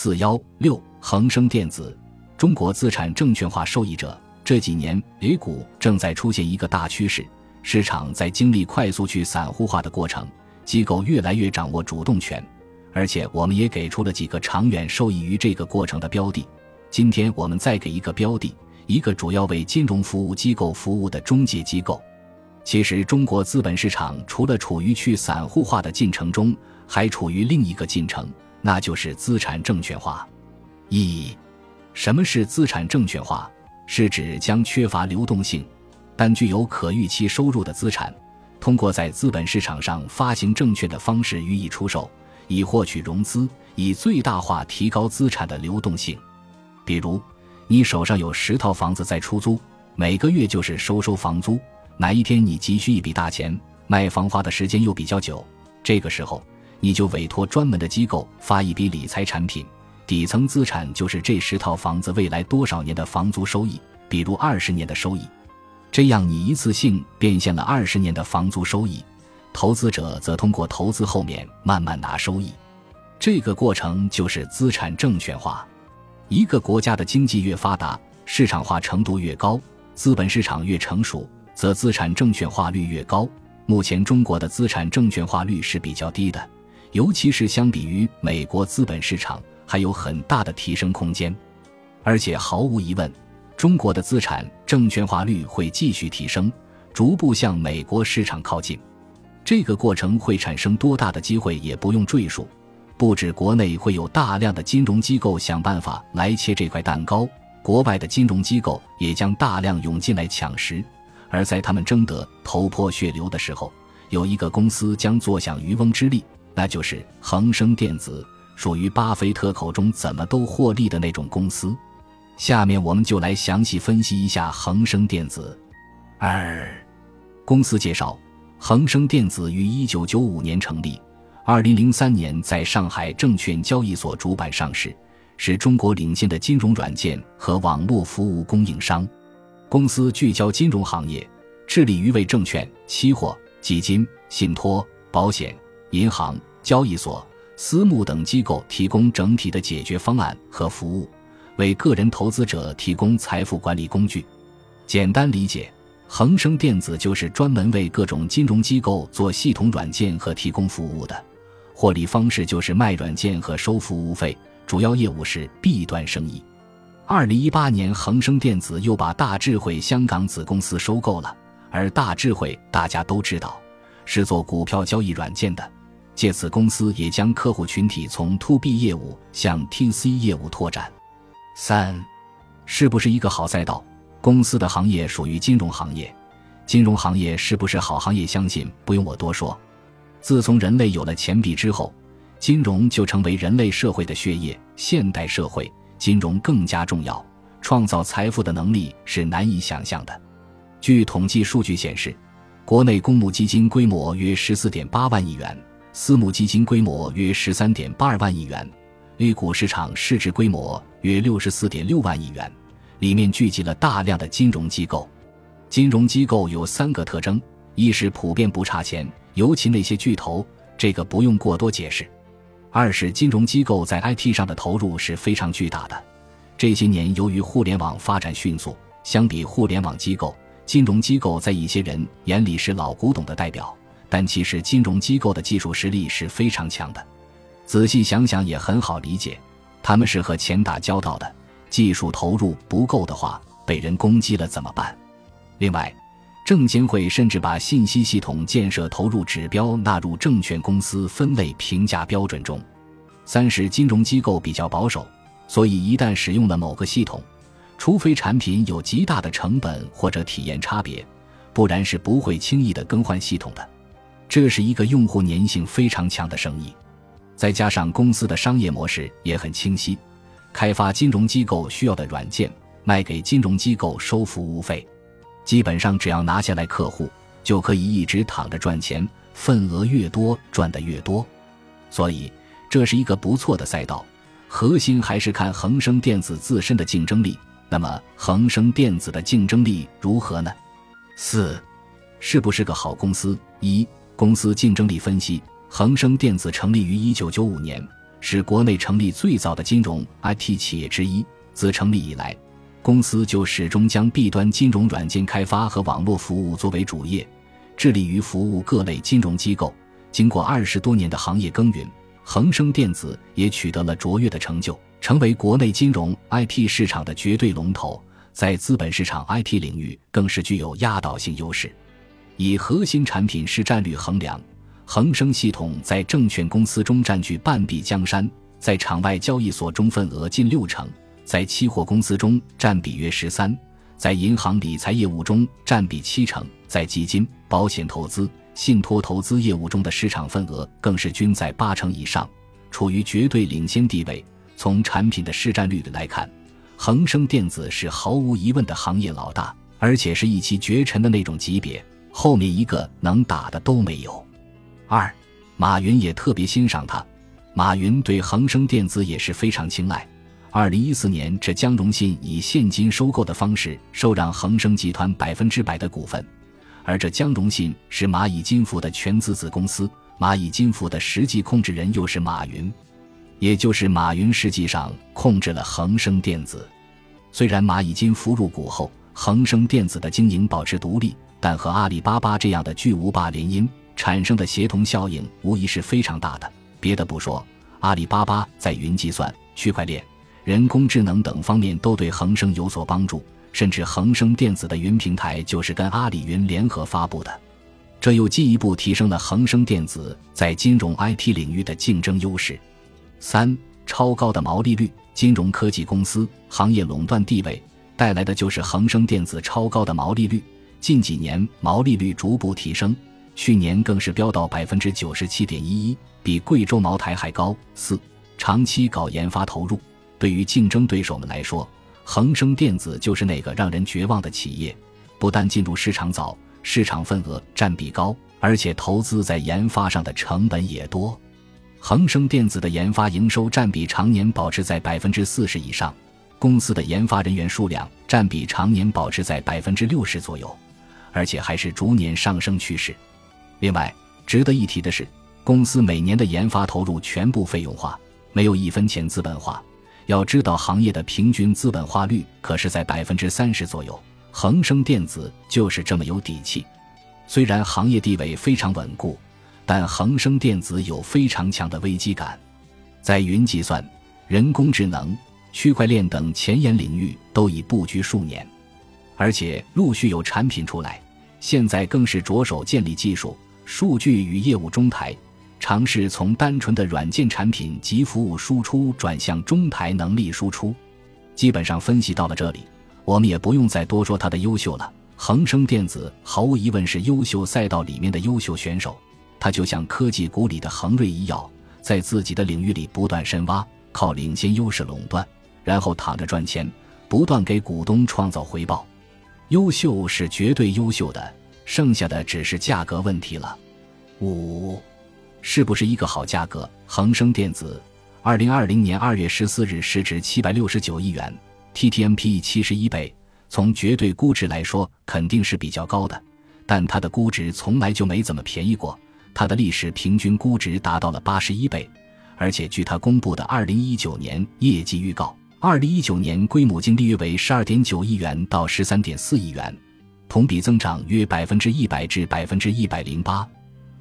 四幺六恒生电子，中国资产证券化受益者。这几年，A 股正在出现一个大趋势，市场在经历快速去散户化的过程，机构越来越掌握主动权，而且我们也给出了几个长远受益于这个过程的标的。今天我们再给一个标的，一个主要为金融服务机构服务的中介机构。其实，中国资本市场除了处于去散户化的进程中，还处于另一个进程，那就是资产证券化。一，什么是资产证券化？是指将缺乏流动性，但具有可预期收入的资产，通过在资本市场上发行证券的方式予以出售，以获取融资，以最大化提高资产的流动性。比如，你手上有十套房子在出租，每个月就是收收房租。哪一天你急需一笔大钱，卖房花的时间又比较久，这个时候你就委托专门的机构发一笔理财产品。底层资产就是这十套房子未来多少年的房租收益，比如二十年的收益，这样你一次性变现了二十年的房租收益，投资者则通过投资后面慢慢拿收益，这个过程就是资产证券化。一个国家的经济越发达，市场化程度越高，资本市场越成熟，则资产证券化率越高。目前中国的资产证券化率是比较低的，尤其是相比于美国资本市场。还有很大的提升空间，而且毫无疑问，中国的资产证券化率会继续提升，逐步向美国市场靠近。这个过程会产生多大的机会，也不用赘述。不止国内会有大量的金融机构想办法来切这块蛋糕，国外的金融机构也将大量涌进来抢食。而在他们争得头破血流的时候，有一个公司将坐享渔翁之利，那就是恒生电子。属于巴菲特口中怎么都获利的那种公司，下面我们就来详细分析一下恒生电子。二，公司介绍：恒生电子于一九九五年成立，二零零三年在上海证券交易所主板上市，是中国领先的金融软件和网络服务供应商。公司聚焦金融行业，致力于为证券、期货、基金、信托、保险、银行、交易所。私募等机构提供整体的解决方案和服务，为个人投资者提供财富管理工具。简单理解，恒生电子就是专门为各种金融机构做系统软件和提供服务的。获利方式就是卖软件和收服务费，主要业务是 B 端生意。二零一八年，恒生电子又把大智慧香港子公司收购了，而大智慧大家都知道，是做股票交易软件的。借此，公司也将客户群体从 To B 业务向 T C 业务拓展。三，是不是一个好赛道？公司的行业属于金融行业，金融行业是不是好行业？相信不用我多说。自从人类有了钱币之后，金融就成为人类社会的血液。现代社会，金融更加重要，创造财富的能力是难以想象的。据统计数据显示，国内公募基金规模约十四点八万亿元。私募基金规模约十三点八二万亿元，A 股市场市值规模约六十四点六万亿元，里面聚集了大量的金融机构。金融机构有三个特征：一是普遍不差钱，尤其那些巨头，这个不用过多解释；二是金融机构在 IT 上的投入是非常巨大的。这些年由于互联网发展迅速，相比互联网机构，金融机构在一些人眼里是老古董的代表。但其实金融机构的技术实力是非常强的，仔细想想也很好理解，他们是和钱打交道的，技术投入不够的话，被人攻击了怎么办？另外，证监会甚至把信息系统建设投入指标纳入证券公司分类评价标准中。三是金融机构比较保守，所以一旦使用了某个系统，除非产品有极大的成本或者体验差别，不然是不会轻易的更换系统的。这是一个用户粘性非常强的生意，再加上公司的商业模式也很清晰，开发金融机构需要的软件，卖给金融机构收服务费，基本上只要拿下来客户，就可以一直躺着赚钱，份额越多赚得越多，所以这是一个不错的赛道。核心还是看恒生电子自身的竞争力。那么恒生电子的竞争力如何呢？四，是不是个好公司？一。公司竞争力分析：恒生电子成立于一九九五年，是国内成立最早的金融 IT 企业之一。自成立以来，公司就始终将 B 端金融软件开发和网络服务作为主业，致力于服务各类金融机构。经过二十多年的行业耕耘，恒生电子也取得了卓越的成就，成为国内金融 IT 市场的绝对龙头。在资本市场 IT 领域，更是具有压倒性优势。以核心产品市占率衡量，恒生系统在证券公司中占据半壁江山，在场外交易所中份额近六成，在期货公司中占比约十三，在银行理财业务中占比七成，在基金、保险投资、信托投资业务中的市场份额更是均在八成以上，处于绝对领先地位。从产品的市占率来看，恒生电子是毫无疑问的行业老大，而且是一骑绝尘的那种级别。后面一个能打的都没有。二，马云也特别欣赏他。马云对恒生电子也是非常青睐。二零一四年，这江荣信以现金收购的方式受让恒生集团百分之百的股份，而这江荣信是蚂蚁金服的全资子公司，蚂蚁金服的实际控制人又是马云，也就是马云实际上控制了恒生电子。虽然蚂蚁金服入股后，恒生电子的经营保持独立。但和阿里巴巴这样的巨无霸联姻产生的协同效应，无疑是非常大的。别的不说，阿里巴巴在云计算、区块链、人工智能等方面都对恒生有所帮助，甚至恒生电子的云平台就是跟阿里云联合发布的，这又进一步提升了恒生电子在金融 IT 领域的竞争优势。三、超高的毛利率，金融科技公司行业垄断地位带来的就是恒生电子超高的毛利率。近几年毛利率逐步提升，去年更是飙到百分之九十七点一一，比贵州茅台还高。四，长期搞研发投入，对于竞争对手们来说，恒生电子就是那个让人绝望的企业。不但进入市场早，市场份额占比高，而且投资在研发上的成本也多。恒生电子的研发营收占比常年保持在百分之四十以上，公司的研发人员数量占比常年保持在百分之六十左右。而且还是逐年上升趋势。另外，值得一提的是，公司每年的研发投入全部费用化，没有一分钱资本化。要知道，行业的平均资本化率可是在百分之三十左右。恒生电子就是这么有底气。虽然行业地位非常稳固，但恒生电子有非常强的危机感，在云计算、人工智能、区块链等前沿领域都已布局数年。而且陆续有产品出来，现在更是着手建立技术、数据与业务中台，尝试从单纯的软件产品及服务输出转向中台能力输出。基本上分析到了这里，我们也不用再多说它的优秀了。恒生电子毫无疑问是优秀赛道里面的优秀选手，它就像科技股里的恒瑞医药，在自己的领域里不断深挖，靠领先优势垄断，然后躺着赚钱，不断给股东创造回报。优秀是绝对优秀的，剩下的只是价格问题了。五，是不是一个好价格？恒生电子，二零二零年二月十四日市值七百六十九亿元，TTMP 七十一倍。从绝对估值来说，肯定是比较高的，但它的估值从来就没怎么便宜过。它的历史平均估值达到了八十一倍，而且据它公布的二零一九年业绩预告。二零一九年规模净利约为十二点九亿元到十三点四亿元，同比增长约百分之一百至百分之一百零八，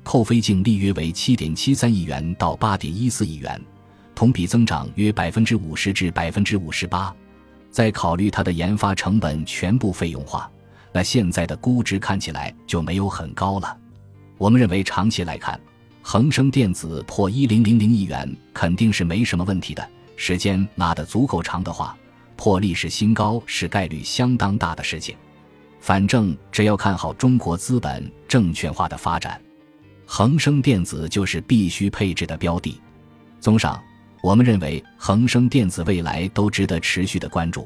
扣非净利约为七点七三亿元到八点一四亿元，同比增长约百分之五十至百分之五十八。再考虑它的研发成本全部费用化，那现在的估值看起来就没有很高了。我们认为长期来看，恒生电子破一零零零亿元肯定是没什么问题的。时间拉得足够长的话，破历史新高是概率相当大的事情。反正只要看好中国资本证券化的发展，恒生电子就是必须配置的标的。综上，我们认为恒生电子未来都值得持续的关注。